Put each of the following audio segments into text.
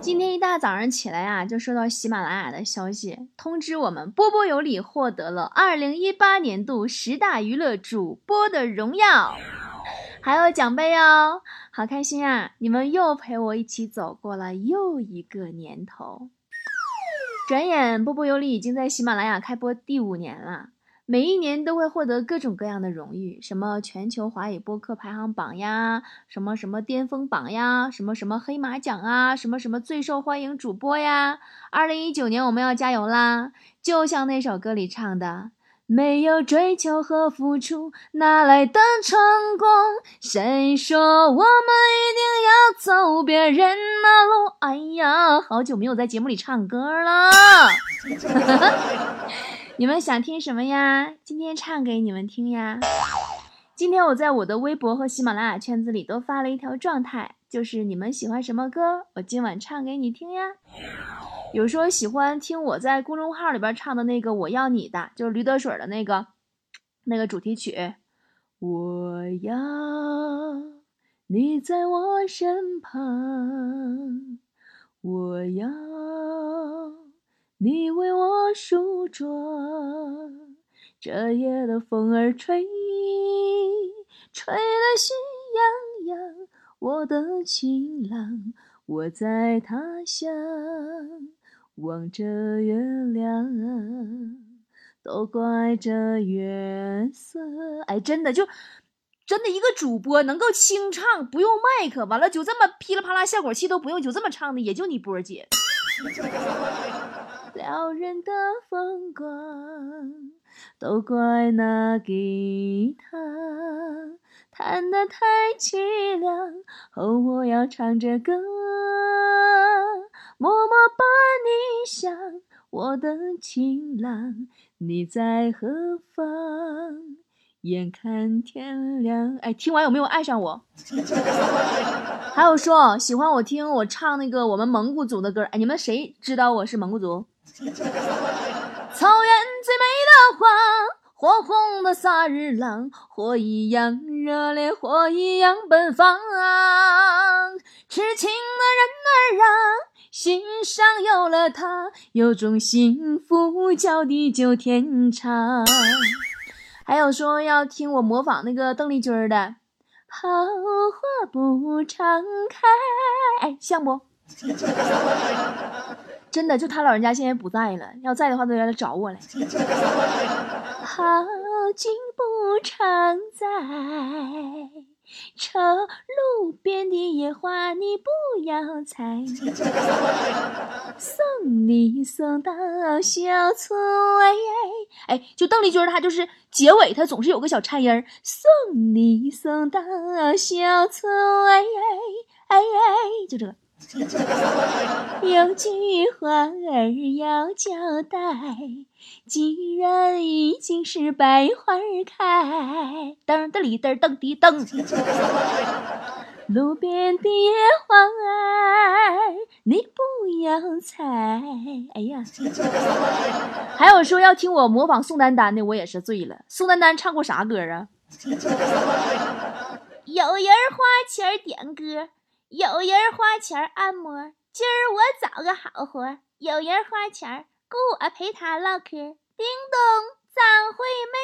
今天一大早上起来啊，就收到喜马拉雅的消息，通知我们波波有理获得了二零一八年度十大娱乐主播的荣耀，还有奖杯哦，好开心啊！你们又陪我一起走过了又一个年头。转眼，波波有理已经在喜马拉雅开播第五年了。每一年都会获得各种各样的荣誉，什么全球华语播客排行榜呀，什么什么巅峰榜呀，什么什么黑马奖啊，什么什么最受欢迎主播呀。二零一九年我们要加油啦！就像那首歌里唱的：“没有追求和付出，哪来的成功？谁说我们一定要走别人的路？”哎呀，好久没有在节目里唱歌了。你们想听什么呀？今天唱给你们听呀！今天我在我的微博和喜马拉雅圈子里都发了一条状态，就是你们喜欢什么歌，我今晚唱给你听呀。有说喜欢听我在公众号里边唱的那个《我要你的》，就是驴得水的那个那个主题曲。我要你在我身旁，我要。你为我梳妆，这夜的风儿吹，吹得心痒痒。我的情郎，我在他乡望着月亮，都怪这月色。哎，真的就真的一个主播能够清唱，不用麦克，完了就这么噼里啪啦，效果器都不用，就这么唱的，也就你波姐。撩人的风光，都怪那吉他弹得太凄凉。哦，我要唱着歌，默默把你想，我的情郎，你在何方？眼看天亮，哎，听完有没有爱上我？还有说喜欢我听我唱那个我们蒙古族的歌，哎，你们谁知道我是蒙古族？草原最美的花，火红的萨日朗，火一样热烈，火一样奔放。痴情的人儿啊，心上有了他，有种幸福叫地久天长。还有说要听我模仿那个邓丽君的《好花不常开》，哎，像不？真的，就他老人家现在不在了，要在的话都来找我来。好景不常在，愁路边的野花你不要采。送你送到小村外，哎，就邓丽君她就是结尾，她总是有个小颤音。送你送到小村哎哎哎，就这个。有句话儿要交代，既然已经是百花开，噔噔里噔噔滴噔，路边的野花儿你不要采。哎呀，还有说要听我模仿宋丹丹的，我也是醉了。宋丹丹唱过啥歌啊？有人花钱点歌。有人花钱按摩，今儿我找个好活。有人花钱雇我陪他唠嗑，叮咚，张惠妹。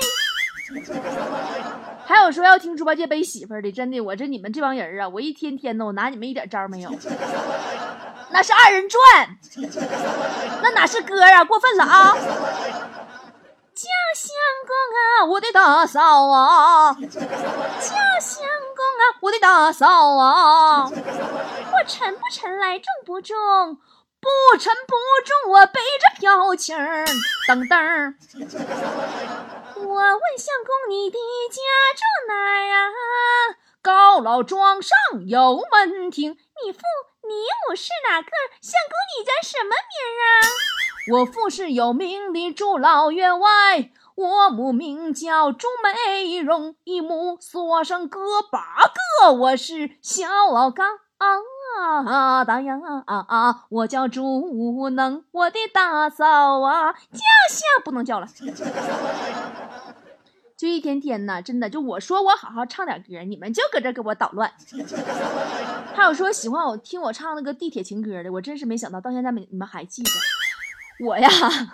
还有说要听猪八戒背媳妇的，真的，我这你们这帮人啊，我一天天的，我拿你们一点招没有。那是二人转，那哪是歌啊？过分了啊！相公啊，我的大嫂啊，叫相公啊，我的大嫂啊，我沉不沉来，重不重？不沉不重，我背着飘情儿，噔噔。我问相公，你的家住哪儿啊？高老庄上有门庭。你父你母是哪个？相公你叫什么名啊？我父是有名的朱老员外，我母名叫朱美容，一母所生哥八个，我是小老刚啊，大呀啊啊啊，我叫朱能，我的大嫂啊，家乡不能叫了。就一天天呐，真的就我说我好好唱点歌，你们就搁这给我捣乱。还有说喜欢我听我唱那个地铁情歌的，我真是没想到，到现在没你们还记得。我呀，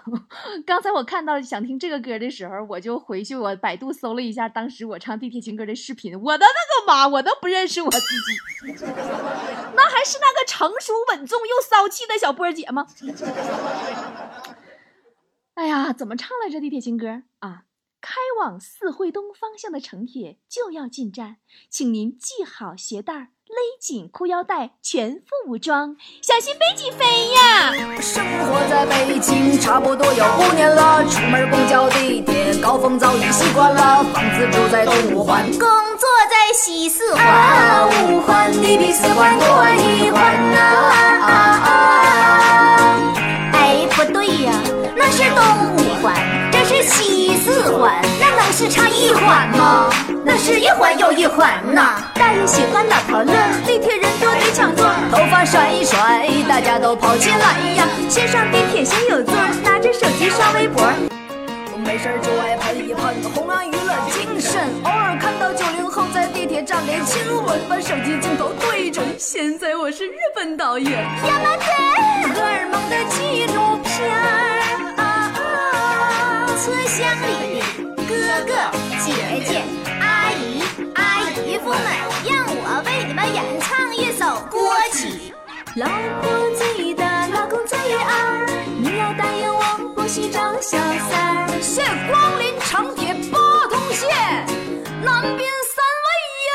刚才我看到想听这个歌的时候，我就回去我百度搜了一下当时我唱地铁情歌的视频。我的那个妈，我都不认识我自己，那还是那个成熟稳重又骚气的小波姐吗？哎呀，怎么唱来着地铁情歌啊？开往四惠东方向的城铁就要进站，请您系好鞋带，勒紧裤腰带，全副武装，小心飞机飞呀！生活在北京差不多有五年了，出门公交地铁高峰早已习惯了，房子住在东五环，工作在西四环，五环你比四环多一环呐。哎，不对呀，那是东五环，这是西四环，那能是差一环吗？那是一环又一环呐。大人喜欢老头乐，地铁人多得抢座，头发甩一甩，大家都跑起来呀！先上地铁先有座，拿着手机刷微博。我没事就爱喷一喷，弘扬娱乐精神。偶尔看到九零后在地铁站里亲吻，把手机镜头对准。现在我是日本导演，呀妈的，荷尔蒙的纪录片儿啊啊！车厢里的哥哥姐姐、夫们，让我为你们演唱一首歌曲。老婆最大，老公最二，你要答应我，不许找小三。谢光临长铁八通线，南边三位呀，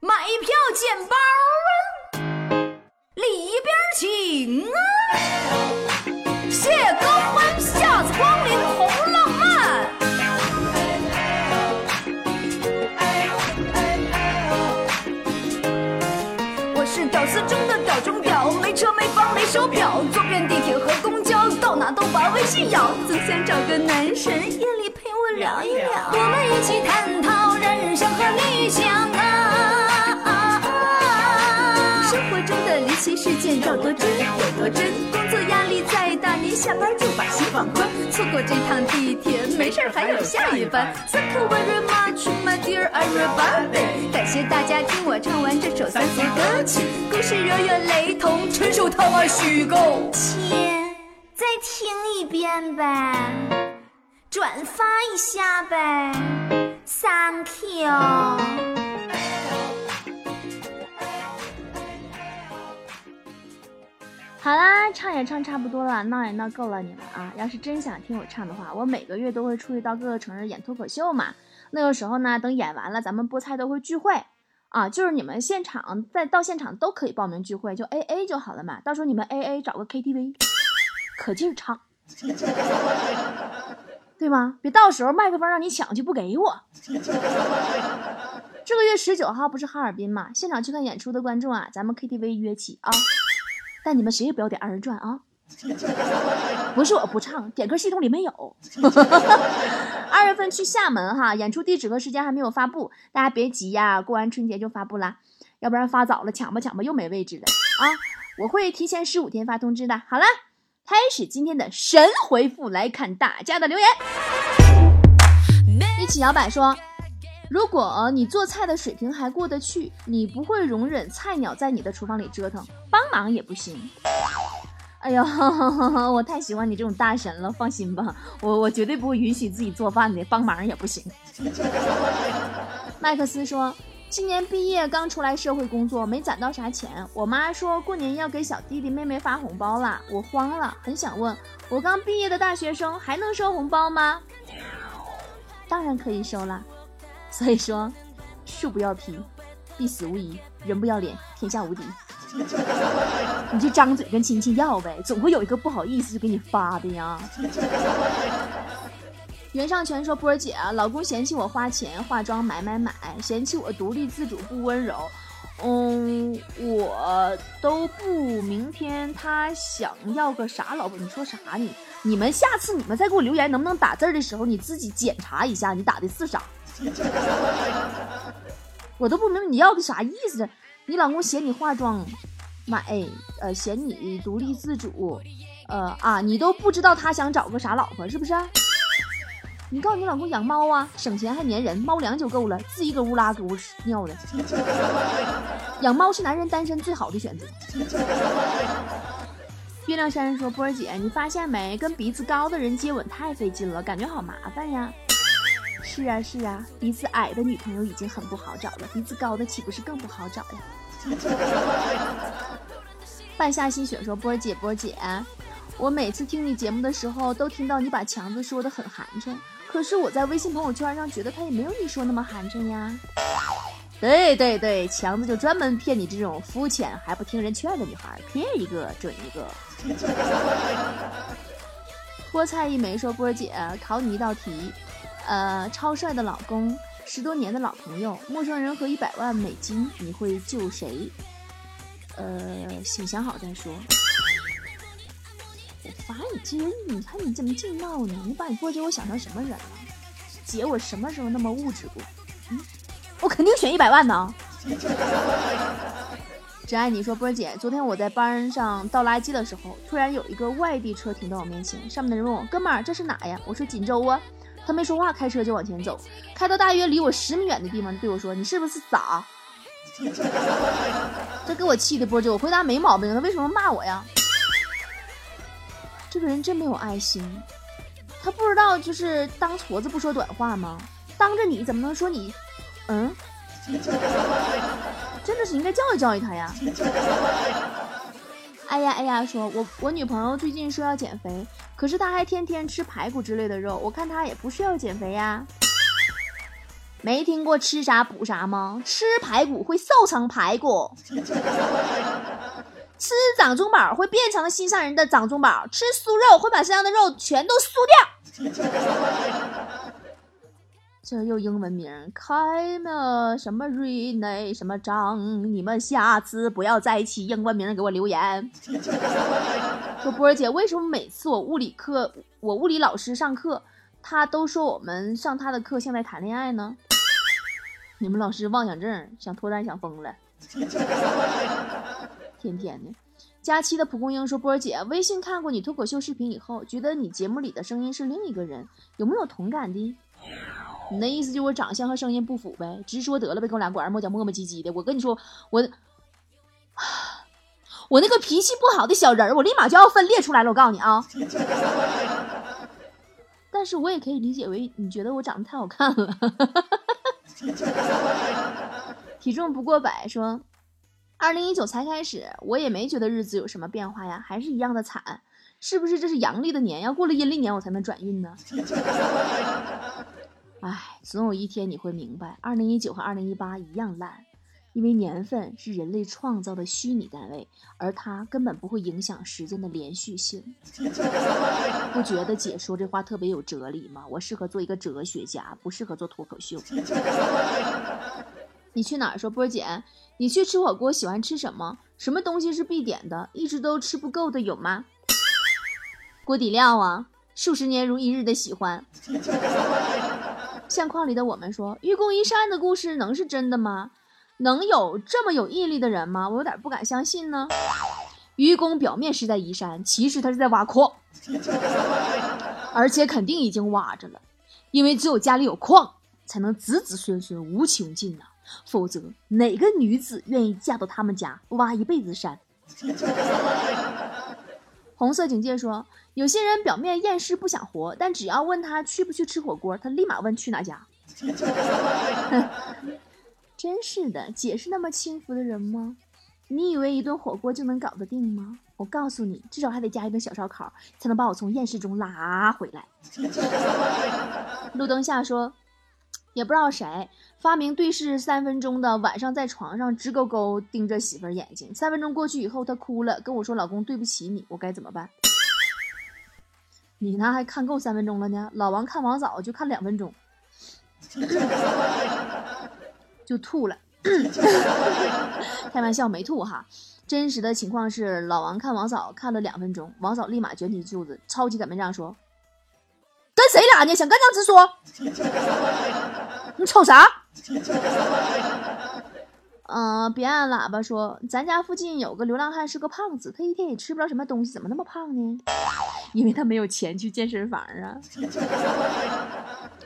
买票捡包啊，里边请啊。手表，坐遍地铁和公交，到哪都把微信摇。总想找个男神夜里陪我聊一聊，我们一起探讨人生和理想啊。生活中的离奇事件要多真有多真，工作压力再大，您下班就把心放宽，错过这趟地铁，没事儿还有下一班。Thank you very much, my dear everybody，感谢大家听我唱完这首三俗歌曲，故事若有雷同，纯属他妈虚构。亲，再听一遍呗，转发一下呗，Thank you。好啦，唱也唱差不多了，闹也闹够了你们啊！要是真想听我唱的话，我每个月都会出去到各个城市演脱口秀嘛。那个时候呢，等演完了，咱们菠菜都会聚会啊，就是你们现场再到现场都可以报名聚会，就 A A 就好了嘛。到时候你们 A A 找个 K T V，可劲唱，对吗？别到时候麦克风让你抢去不给我。这个月十九号不是哈尔滨嘛？现场去看演出的观众啊，咱们 K T V 约起啊。但你们谁也不要点二人转啊！不是我不唱，点歌系统里没有。二月份去厦门哈，演出地址和时间还没有发布，大家别急呀，过完春节就发布啦，要不然发早了抢吧抢吧又没位置了啊！我会提前十五天发通知的。好了，开始今天的神回复，来看大家的留言。一起摇摆说。如果你做菜的水平还过得去，你不会容忍菜鸟在你的厨房里折腾，帮忙也不行。哎呦，我太喜欢你这种大神了，放心吧，我我绝对不会允许自己做饭的，帮忙也不行。麦克斯说，今年毕业刚出来社会工作，没攒到啥钱，我妈说过年要给小弟弟妹妹发红包了，我慌了，很想问，我刚毕业的大学生还能收红包吗？当然可以收了。所以说，树不要皮，必死无疑；人不要脸，天下无敌。你就张嘴跟亲戚要呗，总会有一个不好意思就给你发的呀。袁尚全说：“波儿姐，老公嫌弃我花钱化妆买买买，嫌弃我独立自主不温柔。嗯，我都不。明天他想要个啥老婆？你说啥你？你们下次你们再给我留言，能不能打字的时候你自己检查一下，你打的是啥？” 我都不明白你要的啥意思？你老公嫌你化妆买，呃，嫌你独立自主，呃啊，你都不知道他想找个啥老婆是不是？你告诉你老公养猫啊，省钱还粘人，猫粮就够了，自己搁屋拉搁屋尿的。养猫是男人单身最好的选择。月亮山说：“波儿姐，你发现没？跟鼻子高的人接吻太费劲了，感觉好麻烦呀。”是啊是啊，鼻子矮的女朋友已经很不好找了，鼻子高的岂不是更不好找呀？半夏心雪说：“波姐，波姐，我每次听你节目的时候，都听到你把强子说的很寒碜，可是我在微信朋友圈上觉得他也没有你说那么寒碜呀。”对对对，强子就专门骗你这种肤浅还不听人劝的女孩，骗一个准一个。菠菜一枚说：“波姐，考你一道题。”呃，超帅的老公，十多年的老朋友，陌生人和一百万美金，你会救谁？呃，先想好再说。我罚你这人，你看你怎么劲闹呢？你把你波姐我想成什么人了？姐，我什么时候那么物质过？嗯，我肯定选一百万呢。只爱你说波姐，昨天我在班上倒垃圾的时候，突然有一个外地车停到我面前，上面的人问我：“哥们儿，这是哪呀？”我说：“锦州啊。”他没说话，开车就往前走，开到大约离我十米远的地方，对我说：“你是不是傻？” 这给我气的波姐，我回答没毛病，他为什么骂我呀？这个人真没有爱心，他不知道就是当矬子不说短话吗？当着你怎么能说你？嗯，真的是应该教育教育他呀。哎呀哎呀，说我我女朋友最近说要减肥，可是她还天天吃排骨之类的肉，我看她也不需要减肥呀。没听过吃啥补啥吗？吃排骨会瘦成排骨，吃掌中宝会变成心上人的掌中宝，吃酥肉会把身上的肉全都酥掉。这又英文名，开么什么瑞内什么张？你们下次不要再起英文名给我留言。说波儿姐，为什么每次我物理课，我物理老师上课，他都说我们上他的课像在谈恋爱呢？你们老师妄想症，想脱单想疯了。天天的，佳期的蒲公英说波儿姐，微信看过你脱口秀视频以后，觉得你节目里的声音是另一个人，有没有同感的？你那意思就是我长相和声音不符呗？直说得了呗，跟我俩拐弯抹角磨磨唧唧的。我跟你说，我我那个脾气不好的小人儿，我立马就要分裂出来了。我告诉你啊，但是我也可以理解为你觉得我长得太好看了。体重不过百说，二零一九才开始，我也没觉得日子有什么变化呀，还是一样的惨。是不是这是阳历的年，要过了阴历年我才能转运呢？哎，总有一天你会明白，二零一九和二零一八一样烂，因为年份是人类创造的虚拟单位，而它根本不会影响时间的连续性。不觉得姐说这话特别有哲理吗？我适合做一个哲学家，不适合做脱口秀。你去哪儿？说波姐，你去吃火锅喜欢吃什么？什么东西是必点的？一直都吃不够的有吗？锅底料啊，数十年如一日的喜欢。相框里的我们说，愚公移山的故事能是真的吗？能有这么有毅力的人吗？我有点不敢相信呢。愚公表面是在移山，其实他是在挖矿，而且肯定已经挖着了，因为只有家里有矿，才能子子孙孙无穷尽呐。否则，哪个女子愿意嫁到他们家挖一辈子山？红色警戒说，有些人表面厌世不想活，但只要问他去不去吃火锅，他立马问去哪家。真是的，姐是那么轻浮的人吗？你以为一顿火锅就能搞得定吗？我告诉你，至少还得加一顿小烧烤，才能把我从厌世中拉回来。路灯下说，也不知道谁发明对视三分钟的，晚上在床上直勾勾盯着媳妇儿眼睛，三分钟过去以后，她哭了，跟我说：“老公，对不起你。”我该怎么办？你呢？还看够三分钟了呢？老王看王嫂就看两分钟，就吐了。开玩笑，没吐哈。真实的情况是，老王看王嫂看了两分钟，王嫂立马卷起袖子，超级擀面杖说：“跟谁俩呢？想干仗直说。你瞅啥？”嗯，别按喇叭说，咱家附近有个流浪汉是个胖子，他一天也吃不着什么东西，怎么那么胖呢？因为他没有钱去健身房啊。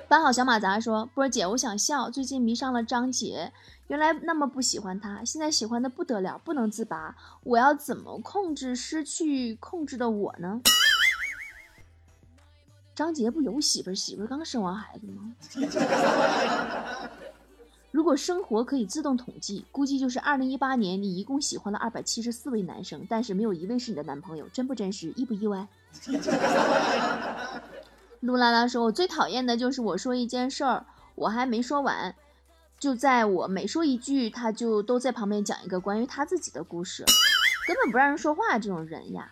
搬好小马扎说：“波姐，我想笑。最近迷上了张杰，原来那么不喜欢他，现在喜欢的不得了，不能自拔。我要怎么控制失去控制的我呢？”张杰不有媳妇儿，媳妇儿刚生完孩子吗？如果生活可以自动统计，估计就是二零一八年你一共喜欢了二百七十四位男生，但是没有一位是你的男朋友，真不真实？意不意外？露拉拉说：“我最讨厌的就是我说一件事儿，我还没说完，就在我每说一句，他就都在旁边讲一个关于他自己的故事，根本不让人说话。这种人呀，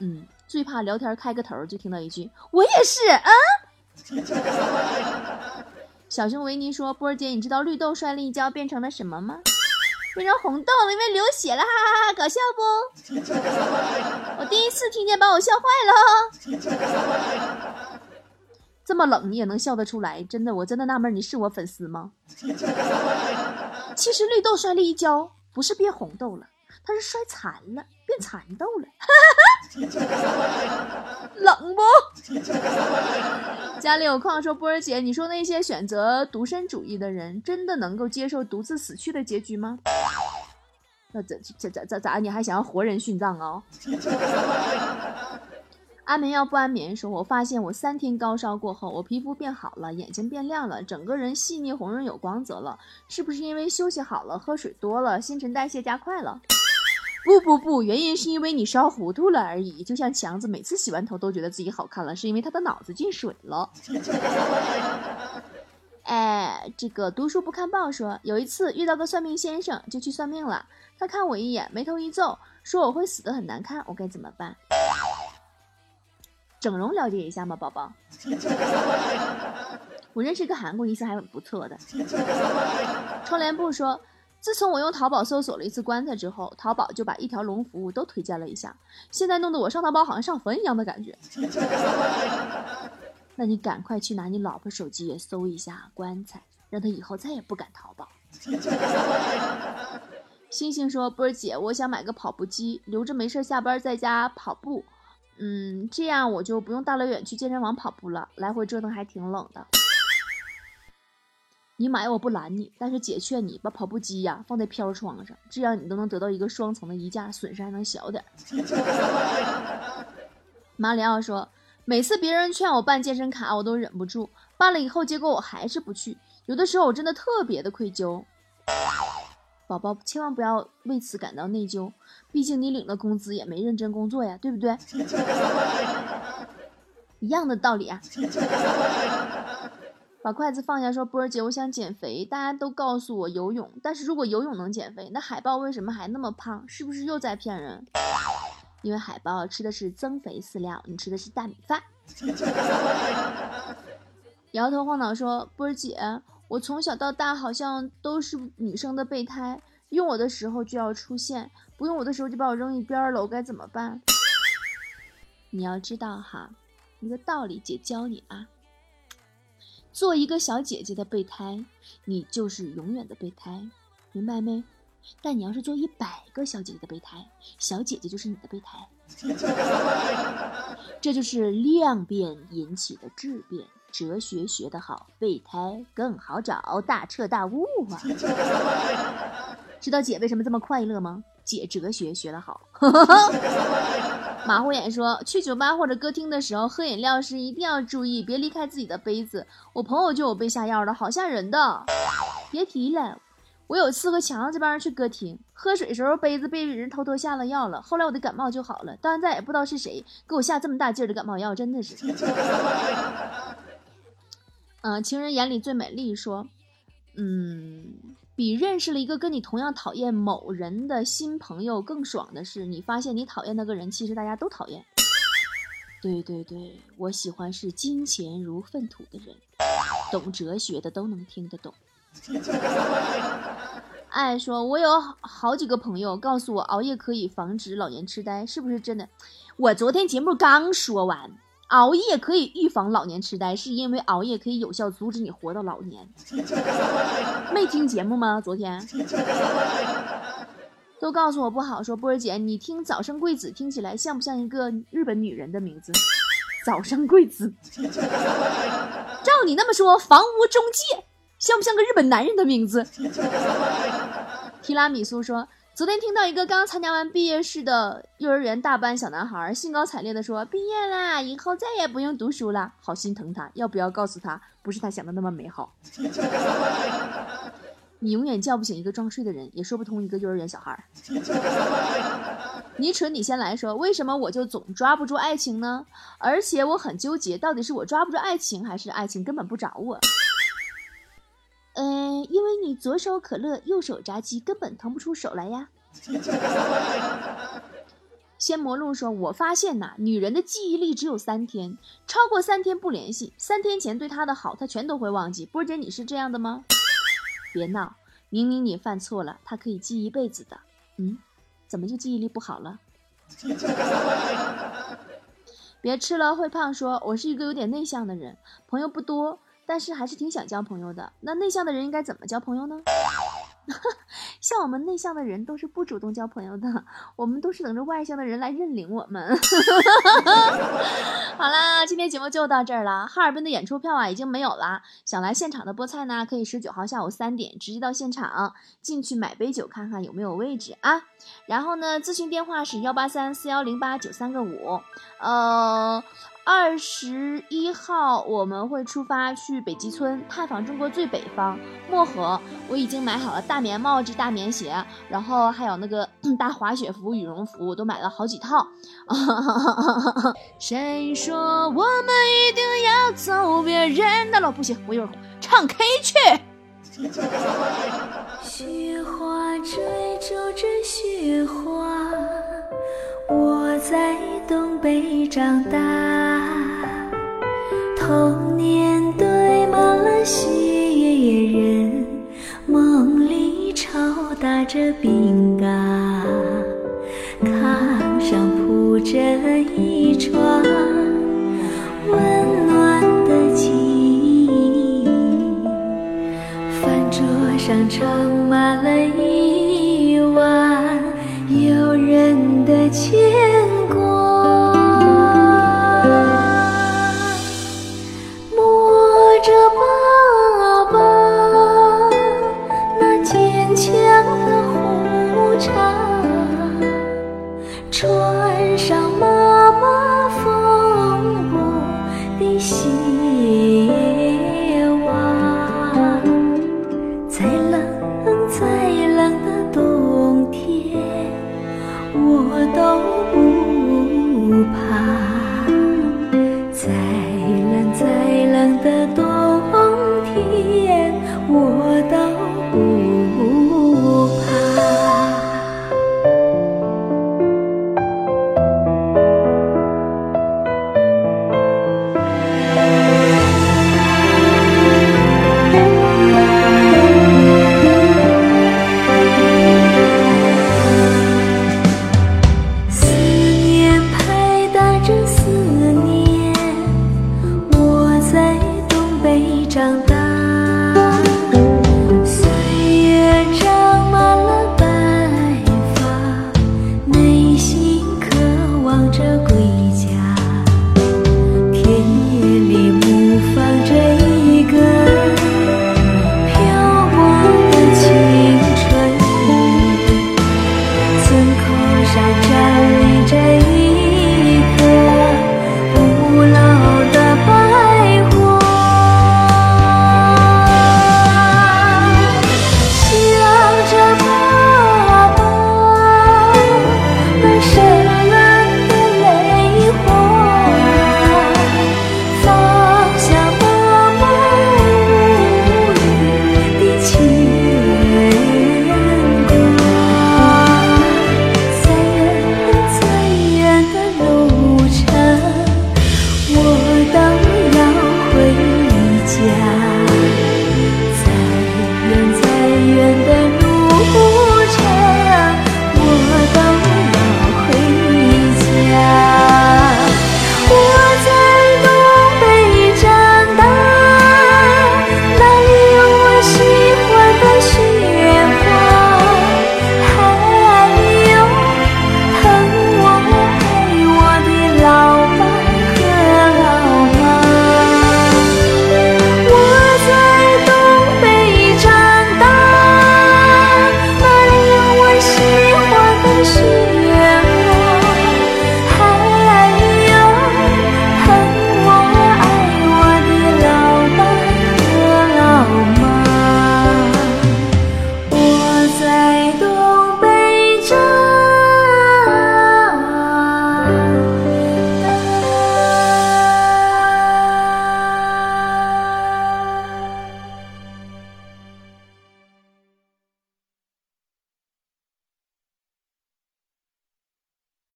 嗯。”最怕聊天开个头就听到一句“我也是”啊！小熊维尼说：“波儿姐，你知道绿豆摔了一跤变成了什么吗？变成红豆了，因为流血了，哈哈哈！搞笑不？我第一次听见，把我笑坏了。这么冷你也能笑得出来，真的，我真的纳闷，你是我粉丝吗？其实绿豆摔了一跤，不是变红豆了。”他是摔残了，变蚕豆了，冷不？家里有矿说波儿姐，你说那些选择独身主义的人，真的能够接受独自死去的结局吗？那咋咋咋咋？你还想要活人殉葬啊？安眠药不安眠说，我发现我三天高烧过后，我皮肤变好了，眼睛变亮了，整个人细腻红润有光泽了，是不是因为休息好了，喝水多了，新陈代谢加快了？不不不，原因是因为你烧糊涂了而已。就像强子每次洗完头都觉得自己好看了，是因为他的脑子进水了。哎，这个读书不看报说，有一次遇到个算命先生，就去算命了。他看我一眼，眉头一皱，说我会死的很难看，我该怎么办？整容了解一下吗，宝宝？我认识一个韩国医生，还很不错的。窗帘布说。自从我用淘宝搜索了一次棺材之后，淘宝就把一条龙服务都推荐了一下，现在弄得我上淘宝好像上坟一样的感觉。那你赶快去拿你老婆手机也搜一下棺材，让她以后再也不敢淘宝。星星说：“波儿姐，我想买个跑步机，留着没事下班在家跑步，嗯，这样我就不用大老远去健身房跑步了，来回折腾还挺冷的。”你买我不拦你，但是姐劝你把跑步机呀放在飘窗上，这样你都能得到一个双层的衣架，损失还能小点。马里奥说，每次别人劝我办健身卡，我都忍不住办了，以后结果我还是不去。有的时候我真的特别的愧疚。宝宝千万不要为此感到内疚，毕竟你领了工资也没认真工作呀，对不对？一样的道理啊。把筷子放下，说：“波儿姐，我想减肥。大家都告诉我游泳，但是如果游泳能减肥，那海豹为什么还那么胖？是不是又在骗人？因为海豹吃的是增肥饲料，你吃的是大米饭。”摇头晃脑说：“波儿姐，我从小到大好像都是女生的备胎，用我的时候就要出现，不用我的时候就把我扔一边了，我该怎么办？”你要知道哈，一个道理，姐教你啊。做一个小姐姐的备胎，你就是永远的备胎，明白没？但你要是做一百个小姐姐的备胎，小姐姐就是你的备胎。这就是量变引起的质变，哲学学得好，备胎更好找，大彻大悟啊！知道姐为什么这么快乐吗？姐哲学学得好。马虎眼说：“去酒吧或者歌厅的时候喝饮料时一定要注意，别离开自己的杯子。我朋友就有被下药的，好吓人的。别提了，我有次和强子这帮人去歌厅喝水时候，杯子被人偷偷下了药了。后来我的感冒就好了，到现在也不知道是谁给我下这么大劲儿的感冒药，真的是。嗯，情人眼里最美丽说，嗯。”比认识了一个跟你同样讨厌某人的新朋友更爽的是，你发现你讨厌那个人，其实大家都讨厌。对对对，我喜欢是金钱如粪土的人，懂哲学的都能听得懂。爱说，我有好几个朋友告诉我熬夜可以防止老年痴呆，是不是真的？我昨天节目刚说完。熬夜可以预防老年痴呆，是因为熬夜可以有效阻止你活到老年。没听节目吗？昨天都告诉我不好，说波儿姐，你听早生贵子听起来像不像一个日本女人的名字？早生贵子，照你那么说，房屋中介像不像个日本男人的名字？提拉米苏说。昨天听到一个刚参加完毕业式的幼儿园大班小男孩兴高采烈地说：“毕业啦，以后再也不用读书了。”好心疼他，要不要告诉他，不是他想的那么美好？你永远叫不醒一个装睡的人，也说不通一个幼儿园小孩。你蠢，你先来说，为什么我就总抓不住爱情呢？而且我很纠结，到底是我抓不住爱情，还是爱情根本不找我？嗯，因为你左手可乐，右手炸鸡，根本腾不出手来呀。仙魔路说：“我发现呐，女人的记忆力只有三天，超过三天不联系，三天前对她的好，她全都会忘记。波姐，你是这样的吗？别闹，明明你犯错了，她可以记一辈子的。嗯，怎么就记忆力不好了？别吃了会胖。说我是一个有点内向的人，朋友不多。”但是还是挺想交朋友的。那内向的人应该怎么交朋友呢？像我们内向的人都是不主动交朋友的，我们都是等着外向的人来认领我们。好啦，今天节目就到这儿了。哈尔滨的演出票啊已经没有了，想来现场的菠菜呢，可以十九号下午三点直接到现场进去买杯酒，看看有没有位置啊。然后呢，咨询电话是幺八三四幺零八九三个五。呃。二十一号我们会出发去北极村探访中国最北方漠河，我已经买好了大棉帽子、大棉鞋，然后还有那个 大滑雪服、羽绒服，我都买了好几套。谁说我们一定要走别人的路？不行，我一会儿唱 K 去。雪花追逐着雪花，我在东北长大。童年堆满了雪人，梦里抽打着饼干，炕上铺着一床温暖的记忆，饭桌上盛满了